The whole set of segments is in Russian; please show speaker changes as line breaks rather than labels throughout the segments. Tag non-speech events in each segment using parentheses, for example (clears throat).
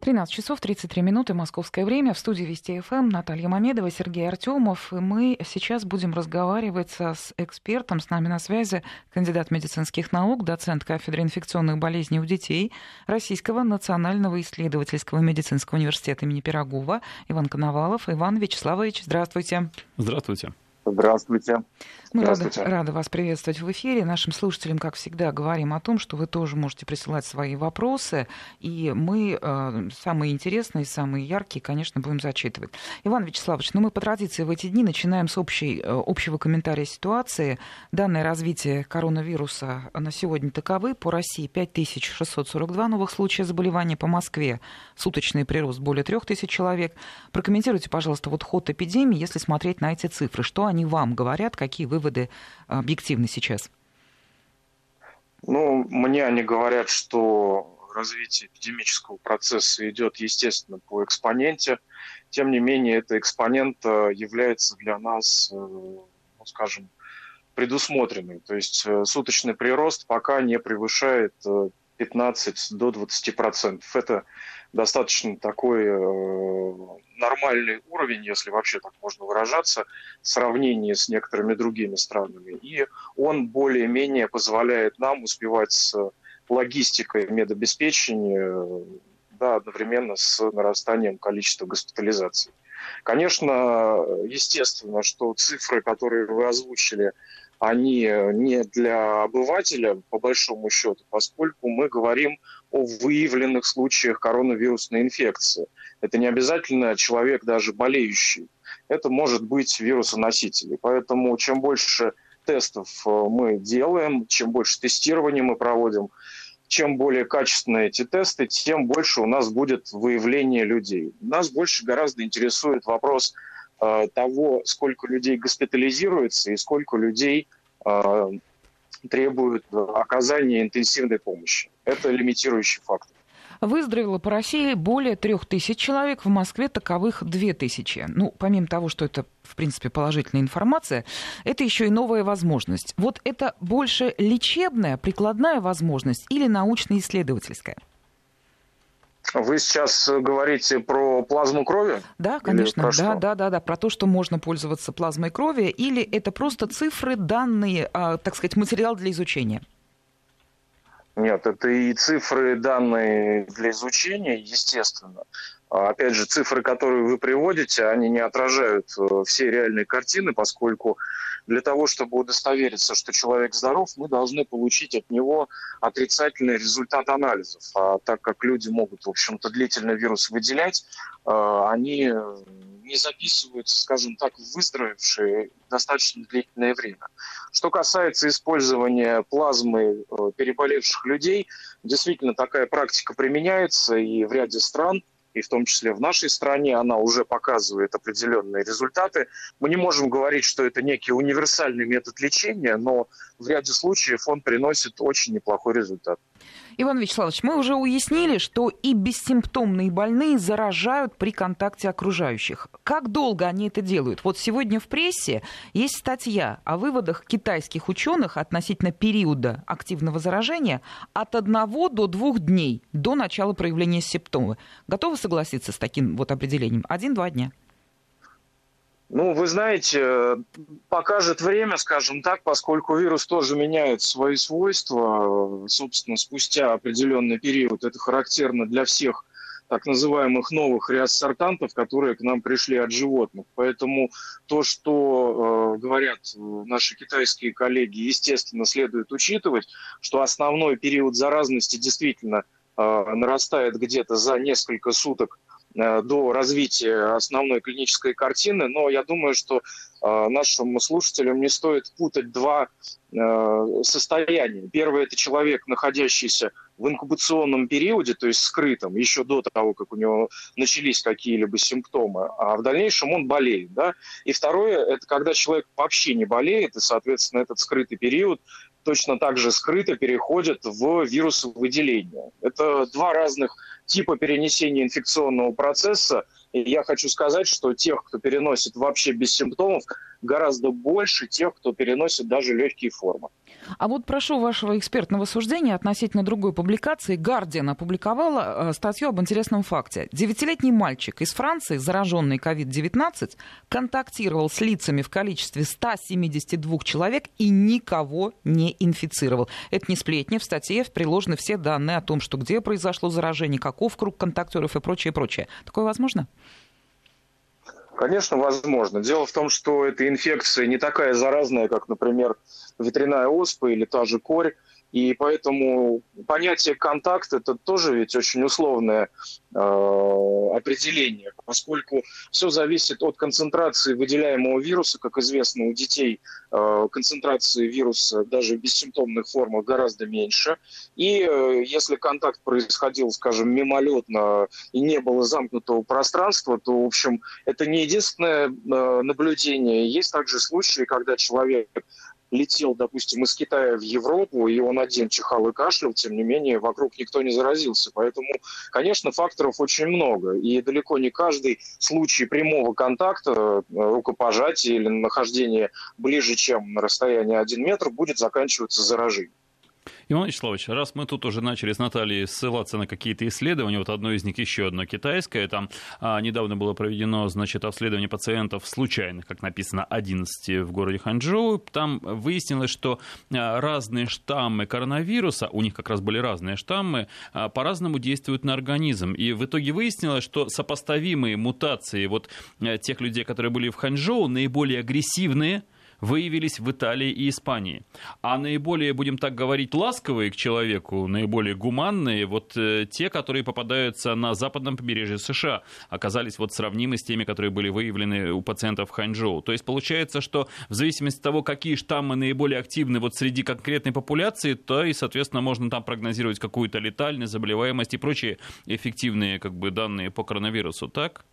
13 часов 33 минуты, московское время. В студии Вести ФМ Наталья Мамедова, Сергей Артемов. И мы сейчас будем разговаривать с экспертом. С нами на связи кандидат медицинских наук, доцент кафедры инфекционных болезней у детей Российского национального исследовательского медицинского университета имени Пирогова Иван Коновалов. Иван Вячеславович, здравствуйте.
Здравствуйте.
Здравствуйте.
Мы рады, рады вас приветствовать в эфире. Нашим слушателям, как всегда, говорим о том, что вы тоже можете присылать свои вопросы, и мы э, самые интересные, самые яркие, конечно, будем зачитывать. Иван Вячеславович, ну мы по традиции в эти дни начинаем с общей, э, общего комментария ситуации. Данное развитие коронавируса на сегодня таковы. По России 5642 новых случая заболевания, по Москве суточный прирост более 3000 человек. Прокомментируйте, пожалуйста, вот ход эпидемии, если смотреть на эти цифры. Что они вам говорят, какие вы выводы объективны сейчас?
Ну, мне они говорят, что развитие эпидемического процесса идет, естественно, по экспоненте. Тем не менее, этот экспонент э, является для нас, э, ну, скажем, предусмотренным. То есть э, суточный прирост пока не превышает 15 до 20 процентов. Это достаточно такой э, нормальный уровень, если вообще так можно выражаться, в сравнении с некоторыми другими странами. И он более-менее позволяет нам успевать с логистикой медобеспечения да, одновременно с нарастанием количества госпитализаций. Конечно, естественно, что цифры, которые вы озвучили, они не для обывателя, по большому счету, поскольку мы говорим о выявленных случаях коронавирусной инфекции. Это не обязательно человек даже болеющий. Это может быть вирусоноситель. Поэтому чем больше тестов э, мы делаем, чем больше тестирования мы проводим, чем более качественные эти тесты, тем больше у нас будет выявление людей. Нас больше гораздо интересует вопрос Э, того, сколько людей госпитализируется и сколько людей э, требуют оказания интенсивной помощи. Это лимитирующий фактор.
Выздоровело по России более трех тысяч человек, в Москве таковых две тысячи. Ну, помимо того, что это, в принципе, положительная информация, это еще и новая возможность. Вот это больше лечебная, прикладная возможность или научно-исследовательская?
Вы сейчас говорите про плазму крови?
Да, конечно. Да, да, да, да. Про то, что можно пользоваться плазмой крови, или это просто цифры, данные, а, так сказать, материал для изучения?
Нет, это и цифры, данные для изучения, естественно. А, опять же, цифры, которые вы приводите, они не отражают э, все реальные картины, поскольку для того, чтобы удостовериться, что человек здоров, мы должны получить от него отрицательный результат анализов. А так как люди могут, в общем-то, длительно вирус выделять, э, они не записываются, скажем так, выздоровевшие достаточно длительное время. Что касается использования плазмы э, переболевших людей, действительно такая практика применяется и в ряде стран – и в том числе в нашей стране, она уже показывает определенные результаты. Мы не можем говорить, что это некий универсальный метод лечения, но в ряде случаев он приносит очень неплохой результат.
Иван Вячеславович, мы уже уяснили, что и бессимптомные больные заражают при контакте окружающих. Как долго они это делают? Вот сегодня в прессе есть статья о выводах китайских ученых относительно периода активного заражения от одного до двух дней до начала проявления симптомов. Готовы согласиться с таким вот определением? Один-два дня.
Ну, вы знаете, покажет время, скажем так, поскольку вирус тоже меняет свои свойства. Собственно, спустя определенный период это характерно для всех так называемых новых реассортантов, которые к нам пришли от животных. Поэтому то, что э, говорят наши китайские коллеги, естественно, следует учитывать, что основной период заразности действительно э, нарастает где-то за несколько суток Э, до развития основной клинической картины, но я думаю, что э, нашим слушателям не стоит путать два э, состояния. Первое – это человек, находящийся в инкубационном периоде, то есть скрытом, еще до того, как у него начались какие-либо симптомы, а в дальнейшем он болеет. Да? И второе – это когда человек вообще не болеет, и, соответственно, этот скрытый период точно так же скрыто переходит в вирусовыделение. Это два разных типа перенесения инфекционного процесса, И я хочу сказать, что тех, кто переносит вообще без симптомов, гораздо больше тех, кто переносит даже легкие формы.
А вот прошу вашего экспертного суждения относительно другой публикации. «Гардиан» опубликовала э, статью об интересном факте. Девятилетний мальчик из Франции, зараженный COVID-19, контактировал с лицами в количестве 172 человек и никого не инфицировал. Это не сплетни. В статье приложены все данные о том, что где произошло заражение, каков круг контактеров и прочее, прочее. Такое возможно?
Конечно, возможно. Дело в том, что эта инфекция не такая заразная, как, например, ветряная оспа или та же корь. И поэтому понятие контакт это тоже ведь очень условное э, определение, поскольку все зависит от концентрации выделяемого вируса. Как известно, у детей э, концентрации вируса даже в бессимптомных формах гораздо меньше. И э, если контакт происходил, скажем, мимолетно и не было замкнутого пространства, то, в общем, это не единственное э, наблюдение. Есть также случаи, когда человек летел, допустим, из Китая в Европу, и он один чихал и кашлял, тем не менее, вокруг никто не заразился. Поэтому, конечно, факторов очень много. И далеко не каждый случай прямого контакта, э, рукопожатия или нахождения ближе, чем на расстоянии один метр, будет заканчиваться заражением.
Иван Вячеславович, раз мы тут уже начали с Натальей ссылаться на какие-то исследования, вот одно из них еще одно китайское, там а, недавно было проведено, значит, обследование пациентов случайных, как написано, 11 в городе Ханчжоу, там выяснилось, что а, разные штаммы коронавируса, у них как раз были разные штаммы, а, по-разному действуют на организм, и в итоге выяснилось, что сопоставимые мутации вот а, тех людей, которые были в Ханчжоу, наиболее агрессивные – выявились в Италии и Испании. А наиболее, будем так говорить, ласковые к человеку, наиболее гуманные, вот э, те, которые попадаются на западном побережье США, оказались вот сравнимы с теми, которые были выявлены у пациентов в Ханчжоу. То есть получается, что в зависимости от того, какие штаммы наиболее активны вот среди конкретной популяции, то и, соответственно, можно там прогнозировать какую-то летальность, заболеваемость и прочие эффективные как бы, данные по коронавирусу, так?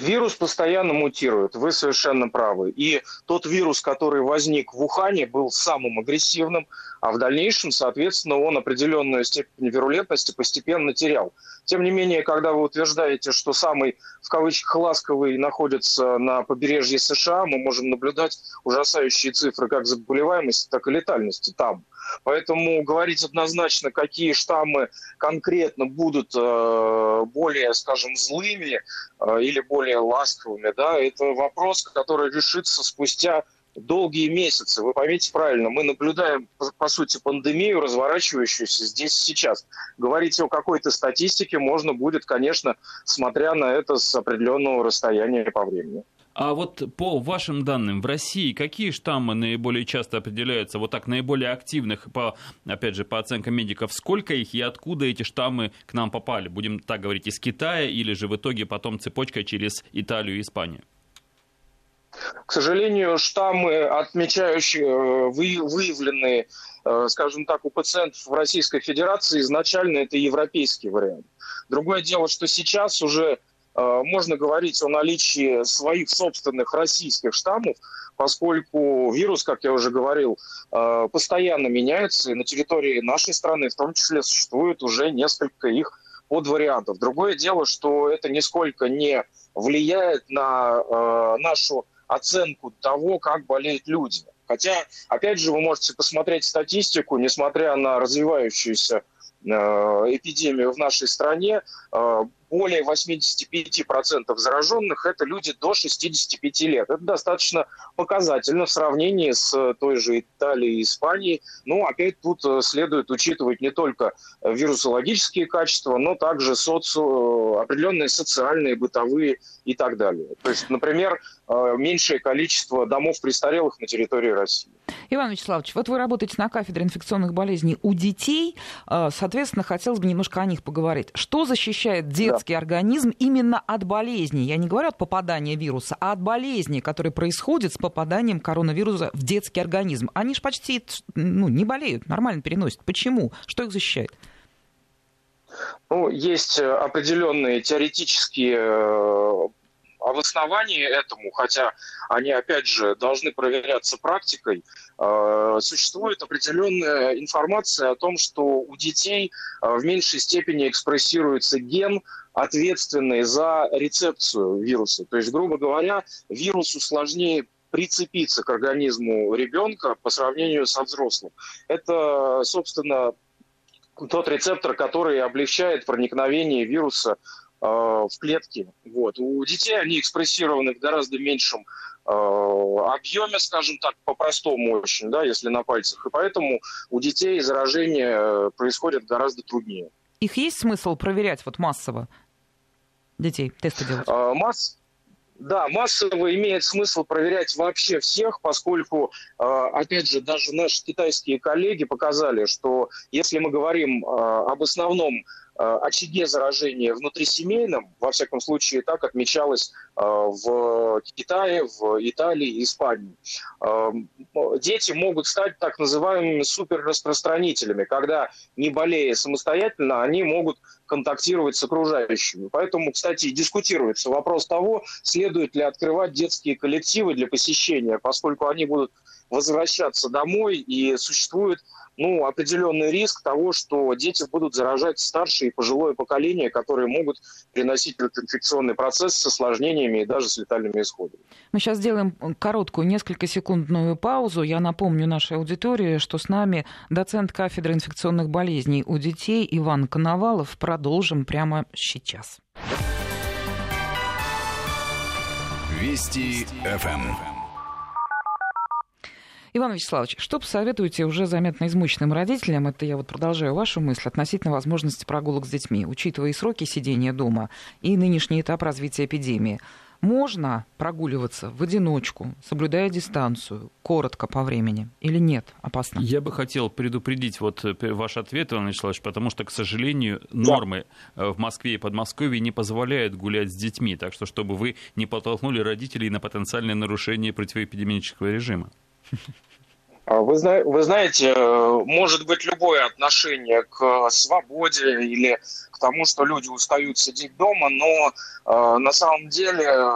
Вирус постоянно мутирует, вы совершенно правы. И тот вирус, который возник в Ухане, был самым агрессивным, а в дальнейшем, соответственно, он определенную степень вирулентности постепенно терял. Тем не менее, когда вы утверждаете, что самый, в кавычках, ласковый находится на побережье США, мы можем наблюдать ужасающие цифры как заболеваемости, так и летальности там. Поэтому говорить однозначно, какие штаммы конкретно будут э, более, скажем, злыми э, или более ласковыми, да, это вопрос, который решится спустя долгие месяцы. Вы поймите правильно, мы наблюдаем, по, сути, пандемию, разворачивающуюся здесь и сейчас. Говорить о какой-то статистике можно будет, конечно, смотря на это с определенного расстояния по времени.
А вот по вашим данным, в России какие штаммы наиболее часто определяются, вот так, наиболее активных, по, опять же, по оценкам медиков, сколько их и откуда эти штаммы к нам попали? Будем так говорить, из Китая или же в итоге потом цепочкой через Италию и Испанию?
К сожалению, штаммы, отмечающие, э, выявленные, э, скажем так, у пациентов в Российской Федерации, изначально это европейский вариант. Другое дело, что сейчас уже можно говорить о наличии своих собственных российских штаммов, поскольку вирус, как я уже говорил, э, постоянно меняется, и на территории нашей страны в том числе существует уже несколько их подвариантов. Другое дело, что это нисколько не влияет на э, нашу оценку того, как болеют люди. Хотя, опять же, вы можете посмотреть статистику, несмотря на развивающуюся эпидемию в нашей стране, более 85% зараженных – это люди до 65 лет. Это достаточно показательно в сравнении с той же Италией и Испанией. Ну, опять тут э, следует учитывать не только вирусологические качества, но также соци... определенные социальные, бытовые и так далее. То есть, например, э, меньшее количество домов престарелых на территории России.
Иван Вячеславович, вот вы работаете на кафедре инфекционных болезней у детей. Э, соответственно, хотелось бы немножко о них поговорить. Что защищает детский детский организм именно от болезни. Я не говорю от попадания вируса, а от болезни, которая происходит с попаданием коронавируса в детский организм. Они же почти ну, не болеют, нормально переносят. Почему? Что их защищает?
Ну, есть определенные теоретические э, обосновании этому, хотя они, опять же, должны проверяться практикой, э, существует определенная информация о том, что у детей э, в меньшей степени экспрессируется ген, ответственный за рецепцию вируса. То есть, грубо говоря, вирусу сложнее прицепиться к организму ребенка по сравнению со взрослым. Это, собственно, тот рецептор, который облегчает проникновение вируса в клетки. Вот. У детей они экспрессированы в гораздо меньшем э, объеме, скажем так, по-простому очень, да, если на пальцах. И поэтому у детей заражение э, происходит гораздо труднее.
Их есть смысл проверять вот массово детей, тесты делать?
Э, масс... Да, массово имеет смысл проверять вообще всех, поскольку, э, опять же, даже наши китайские коллеги показали, что если мы говорим э, об основном Э, очаге заражения внутрисемейном, во всяком случае, так отмечалось э, в Китае, в Италии, Испании. Э, дети могут стать так называемыми суперраспространителями, когда, не болея самостоятельно, они могут контактировать с окружающими. Поэтому, кстати, дискутируется вопрос того, следует ли открывать детские коллективы для посещения, поскольку они будут возвращаться домой, и существует ну, определенный риск того, что дети будут заражать старшее и пожилое поколение, которые могут приносить этот инфекционный процесс с осложнениями и даже с летальными исходами.
Мы сейчас сделаем короткую, несколько секундную паузу. Я напомню нашей аудитории, что с нами доцент кафедры инфекционных болезней у детей Иван Коновалов. Продолжим прямо сейчас.
Вести ФМ.
Иван Вячеславович, что посоветуете уже заметно измученным родителям, это я вот продолжаю вашу мысль, относительно возможности прогулок с детьми, учитывая и сроки сидения дома, и нынешний этап развития эпидемии? Можно прогуливаться в одиночку, соблюдая дистанцию, коротко по времени, или нет? Опасно?
Я бы хотел предупредить вот э, ваш ответ, Иван Вячеславович, потому что, к сожалению, нормы да. Э, в Москве и Подмосковье не позволяют гулять с детьми, так что чтобы вы не подтолкнули родителей на потенциальное нарушение противоэпидемического режима.
А вы, вы знаете, э, может быть любое отношение к свободе или к тому, что люди устают сидеть дома, но э, на самом деле э,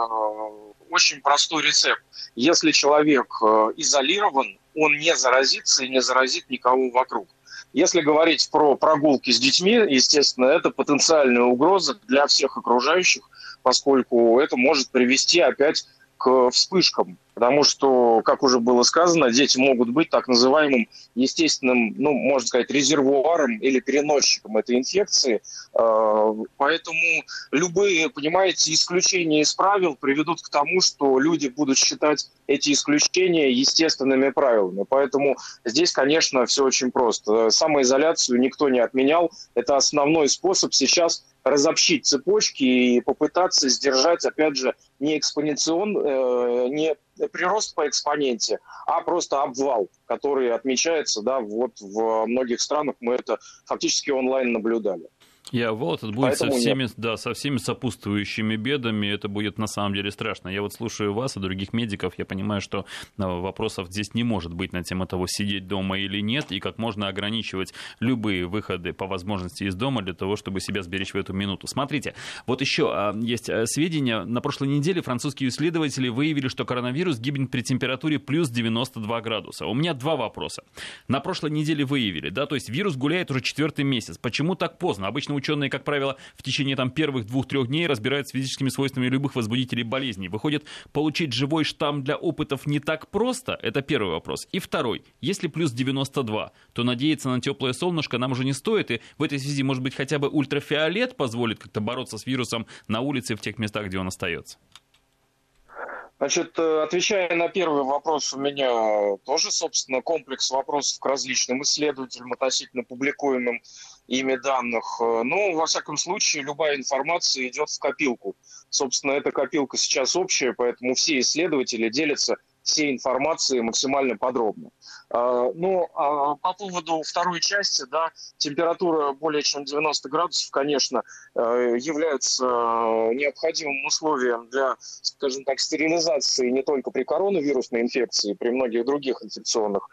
очень простой рецепт. Если человек изолирован, он не заразится и не заразит никого вокруг. Если говорить про прогулки с детьми, естественно, это потенциальная угроза для всех окружающих, поскольку это может привести опять к вспышкам Потому что, как уже было сказано, дети могут быть так называемым естественным, ну, можно сказать, резервуаром или переносчиком этой инфекции. А, поэтому любые, понимаете, исключения из правил приведут к тому, что люди будут считать эти исключения естественными правилами. Поэтому здесь, конечно, все очень просто. Самоизоляцию никто не отменял. Это основной способ сейчас разобщить цепочки и попытаться сдержать, опять же, не экспоненцион, э, не прирост по экспоненте, а просто обвал, который отмечается, да, вот в многих странах мы это фактически онлайн наблюдали.
Я вот это будет со всеми, да, со всеми сопутствующими бедами, это будет на самом деле страшно. Я вот слушаю вас и других медиков, я понимаю, что ну, вопросов здесь не может быть на тему того, сидеть дома или нет, и как можно ограничивать любые выходы по возможности из дома для того, чтобы себя сберечь в эту минуту. Смотрите, вот еще а, есть э, сведения. На прошлой неделе французские исследователи выявили, что коронавирус гибнет при температуре плюс 92 градуса. У меня два вопроса. На прошлой неделе выявили, да, то есть вирус гуляет уже четвертый месяц. Почему так поздно? Обычно ученые, как правило, в течение там, первых двух-трех дней разбирают с физическими свойствами любых возбудителей болезней. Выходит, получить живой штамм для опытов не так просто? Это первый вопрос. И второй. Если плюс 92, то надеяться на теплое солнышко нам уже не стоит. И в этой связи, может быть, хотя бы ультрафиолет позволит как-то бороться с вирусом на улице в тех местах, где он остается?
Значит, э, отвечая на первый вопрос, у меня тоже, собственно, комплекс вопросов к различным исследователям относительно публикуемым ими данных. Э, ну, во всяком случае, любая информация идет в копилку. Собственно, эта копилка сейчас общая, поэтому все исследователи делятся всей информацией максимально подробно. А, ну, а по поводу второй части, да, температура более чем 90 градусов, конечно, э, является необходимым условием для, скажем так, стерилизации не только при коронавирусной инфекции, при многих других инфекционных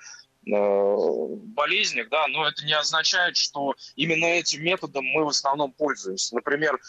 болезнях, да, но это не означает, что именно этим методом мы в основном пользуемся. Например,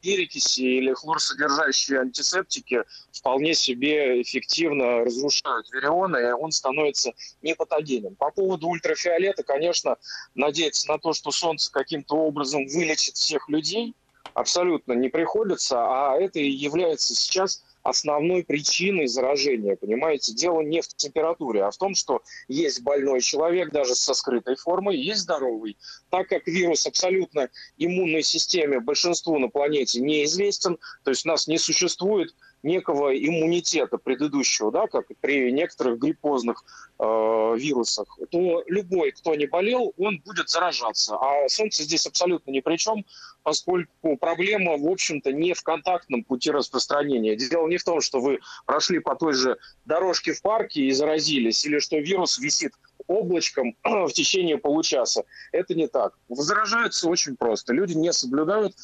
перекиси или хлорсодержащие антисептики вполне себе эффективно разрушают вирионы, и он становится непатогенен. По поводу ультрафиолета, конечно, надеяться на то, что солнце каким-то образом вылечит всех людей, абсолютно не приходится, а это и является сейчас основной причиной заражения, понимаете? Дело не в температуре, а в том, что есть больной человек даже со скрытой формой, есть здоровый. Так как вирус абсолютно иммунной системе большинству на планете неизвестен, то есть нас не существует некого иммунитета предыдущего, да, как при некоторых гриппозных э, вирусах, то любой, кто не болел, он будет заражаться. А солнце здесь абсолютно ни при чем, поскольку проблема, в общем-то, не в контактном пути распространения. Дело не в том, что вы прошли по той же дорожке в парке и заразились, или что вирус висит облачком (clears throat) в течение получаса. Это не так. Заражаются очень просто. Люди не соблюдают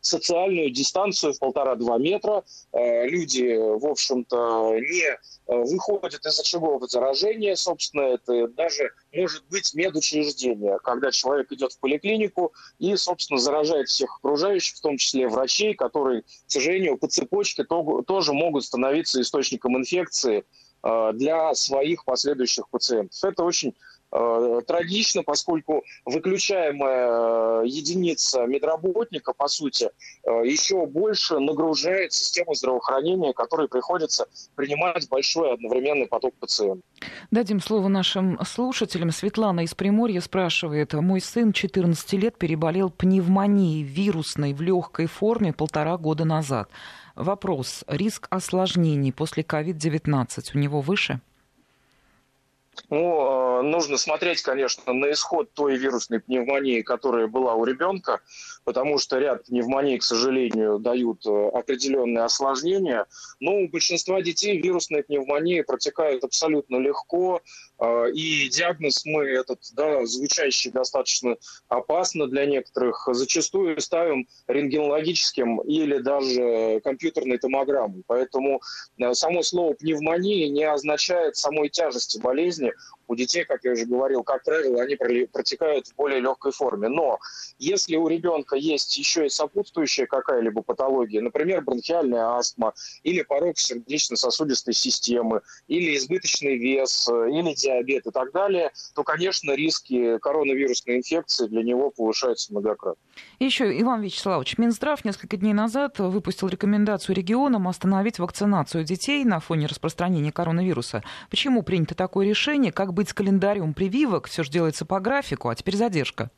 социальную дистанцию в полтора-два метра. Э, люди, в общем-то, не э, выходят из очагов заражения. Собственно, это даже может быть медучреждение, когда человек идет в поликлинику и, собственно, заражает всех окружающих, в том числе врачей, которые, к сожалению, по цепочке тоже могут становиться источником инфекции э, для своих последующих пациентов. Это очень Э, трагично, поскольку выключаемая э, единица медработника, по сути, э, еще больше нагружает систему здравоохранения, которой приходится принимать большой одновременный поток пациентов.
Дадим слово нашим слушателям. Светлана из Приморья спрашивает. Мой сын 14 лет переболел пневмонией вирусной в легкой форме полтора года назад. Вопрос. Риск осложнений после COVID-19 у него выше?
Ну, э, нужно смотреть, конечно, на исход той вирусной пневмонии, которая была у ребенка, потому что ряд пневмоний, к сожалению, дают э, определенные осложнения. Но у большинства детей вирусная пневмония протекает абсолютно легко, э, и диагноз мы этот, да, звучащий достаточно опасно для некоторых, зачастую ставим рентгенологическим или даже компьютерной томограммой. Поэтому само слово пневмония не означает самой тяжести болезни, у детей, как я уже говорил, как правило, они протекают в более легкой форме. Но если у ребенка есть еще и сопутствующая какая-либо патология, например, бронхиальная астма или порог сердечно-сосудистой системы, или избыточный вес, или диабет и так далее, то, конечно, риски коронавирусной инфекции для него повышаются многократно.
Еще, Иван Вячеславович, Минздрав несколько дней назад выпустил рекомендацию регионам остановить вакцинацию детей на фоне распространения коронавируса. Почему принято такое решение? Как бы быть с календарем прививок, все же делается по графику, а теперь задержка.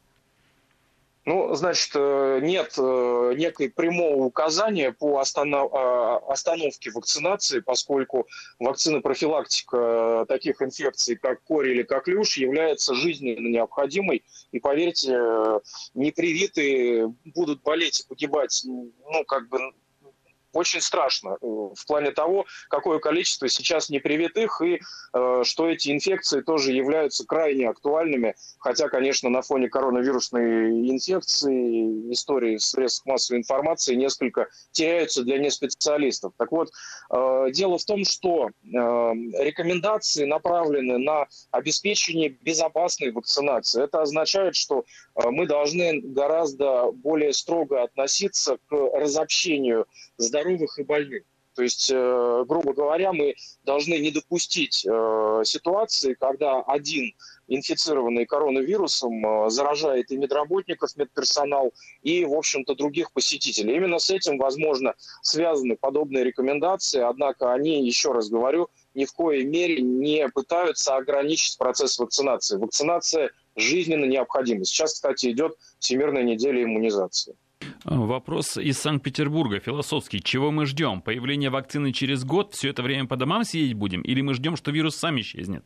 Ну, значит, э, нет э, некой прямого указания по э, остановке вакцинации, поскольку вакцина профилактика таких инфекций, как кори или коклюш, является жизненно необходимой. И поверьте, непривитые будут болеть и погибать, ну, как бы очень страшно э, в плане того, какое количество сейчас непривитых и э, что эти инфекции тоже являются крайне актуальными, хотя, конечно, на фоне коронавирусной инфекции истории средств массовой информации несколько теряются для неспециалистов. Так вот, э, дело в том, что рекомендации направлены на обеспечение безопасной вакцинации. Это означает, что мы должны гораздо более строго относиться к разобщению здоровья здоровых и больных. То есть, э, грубо говоря, мы должны не допустить э, ситуации, когда один инфицированный коронавирусом э, заражает и медработников, медперсонал, и, в общем-то, других посетителей. Именно с этим, возможно, связаны подобные рекомендации, однако они, еще раз говорю, ни в коей мере не пытаются ограничить процесс вакцинации. Вакцинация жизненно необходима. Сейчас, кстати, идет Всемирная неделя иммунизации.
Вопрос из Санкт-Петербурга, философский. Чего мы ждем? Появление вакцины через год? Все это время по домам сидеть будем? Или мы ждем, что вирус сам исчезнет?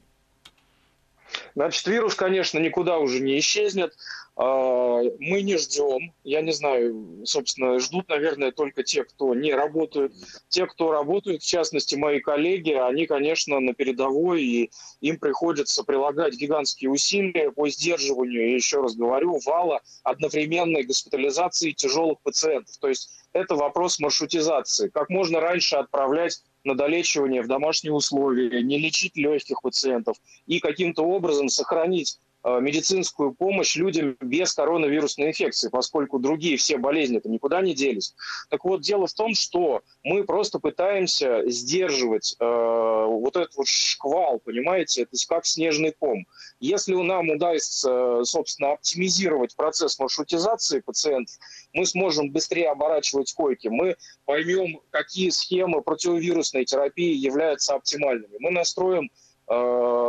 Значит, вирус, конечно, никуда уже не исчезнет. А, мы не ждем. Я не знаю, собственно, ждут, наверное, только те, кто не работают. Те, кто работают, в частности, мои коллеги, они, конечно, на передовой, и им приходится прилагать гигантские усилия по сдерживанию, еще раз говорю, вала одновременной госпитализации тяжелых пациентов. То есть это вопрос маршрутизации. Как можно раньше отправлять на долечивание в домашние условия, не лечить легких пациентов и каким-то образом сохранить медицинскую помощь людям без коронавирусной инфекции, поскольку другие все болезни-то никуда не делись. Так вот, дело в том, что мы просто пытаемся сдерживать э, вот этот вот шквал, понимаете, это как снежный ком. Если нам удастся, собственно, оптимизировать процесс маршрутизации пациентов, мы сможем быстрее оборачивать койки, мы поймем, какие схемы противовирусной терапии являются оптимальными. Мы настроим Э,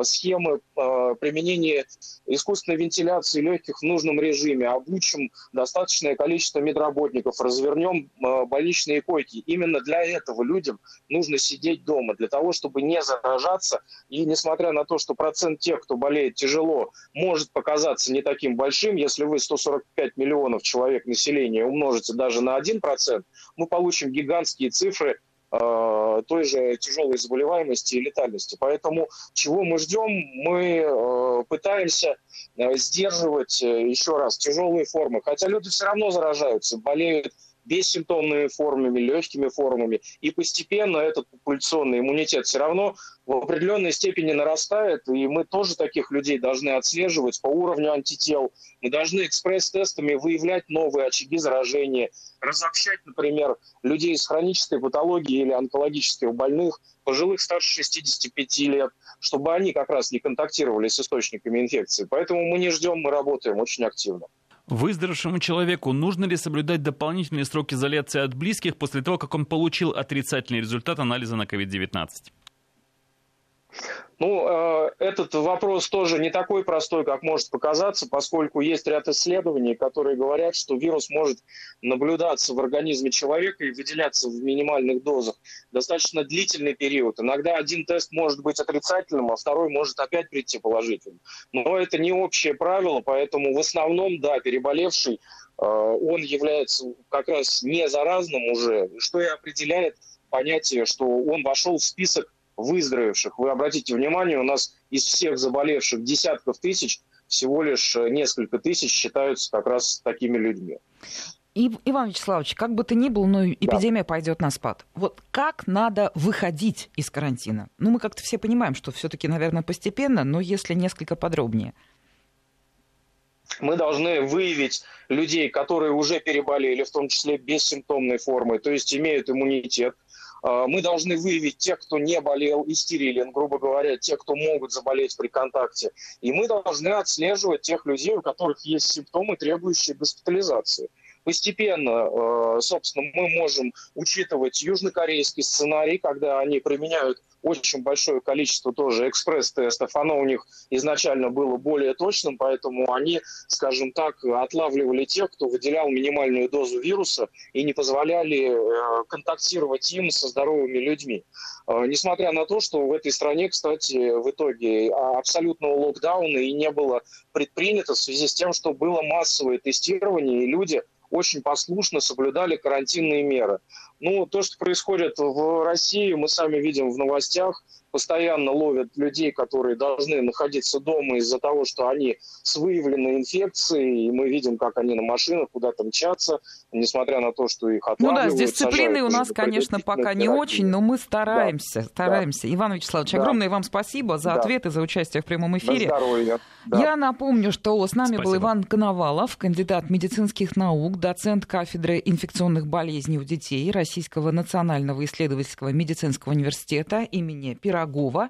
схемы э, применения искусственной вентиляции легких в нужном режиме, обучим достаточное количество медработников, развернем э, больничные койки. Именно для этого людям нужно сидеть дома, для того, чтобы не заражаться. И несмотря на то, что процент тех, кто болеет тяжело, может показаться не таким большим, если вы 145 миллионов человек населения умножите даже на 1%, мы получим гигантские цифры Э, той же тяжелой заболеваемости и летальности. Поэтому чего мы ждем? Мы э, пытаемся э, сдерживать еще раз тяжелые формы, хотя люди все равно заражаются, болеют бессимптомными формами, легкими формами. И постепенно этот популяционный иммунитет все равно в определенной степени нарастает, и мы тоже таких людей должны отслеживать по уровню антител. Мы должны экспресс-тестами выявлять новые очаги заражения, разобщать, например, людей с хронической патологией или онкологических больных, пожилых старше 65 лет, чтобы они как раз не контактировали с источниками инфекции. Поэтому мы не ждем, мы работаем очень активно.
Выздоровевшему человеку нужно ли соблюдать дополнительные сроки изоляции от близких после того, как он получил отрицательный результат анализа на COVID-19?
Ну, э, этот вопрос тоже не такой простой, как может показаться, поскольку есть ряд исследований, которые говорят, что вирус может наблюдаться в организме человека и выделяться в минимальных дозах достаточно длительный период. Иногда один тест может быть отрицательным, а второй может опять прийти положительным. Но это не общее правило, поэтому в основном, да, переболевший, э, он является как раз не заразным уже, что и определяет понятие, что он вошел в список выздоровевших. Вы обратите внимание, у нас из всех заболевших десятков тысяч всего лишь э, несколько тысяч считаются как раз такими людьми.
И, Иван Вячеславович, как бы то ни было, но эпидемия да. пойдет на спад. Вот как надо выходить из карантина? Ну, мы как-то все понимаем, что все-таки, наверное, постепенно, но если несколько подробнее.
Мы должны выявить людей, которые уже переболели, в том числе бессимптомной формы, то есть имеют иммунитет, мы должны выявить тех, кто не болел и стерилен, грубо говоря, тех, кто могут заболеть при контакте. И мы должны отслеживать тех людей, у которых есть симптомы, требующие госпитализации. Постепенно, э, собственно, мы можем учитывать южнокорейский сценарий, когда они применяют очень большое количество тоже экспресс-тестов. Оно у них изначально было более точным, поэтому они, скажем так, отлавливали тех, кто выделял минимальную дозу вируса и не позволяли э, контактировать им со здоровыми людьми. Э, несмотря на то, что в этой стране, кстати, в итоге абсолютного локдауна и не было предпринято в связи с тем, что было массовое тестирование, и люди очень послушно соблюдали карантинные меры. Ну, то, что происходит в России, мы сами видим в новостях – постоянно ловят людей, которые должны находиться дома из-за того, что они с выявленной инфекцией, и мы видим, как они на машинах куда-то мчатся, несмотря на то, что их отлавливают.
Ну да, с дисциплиной у нас, конечно, пока не очень, но мы стараемся, да, стараемся. Да. Иван Вячеславович, да. огромное вам спасибо за да. ответы, за участие в прямом эфире.
здоровья.
Да. Я напомню, что с нами спасибо. был Иван Коновалов, кандидат медицинских наук, доцент кафедры инфекционных болезней у детей Российского национального исследовательского медицинского университета имени Пирогова.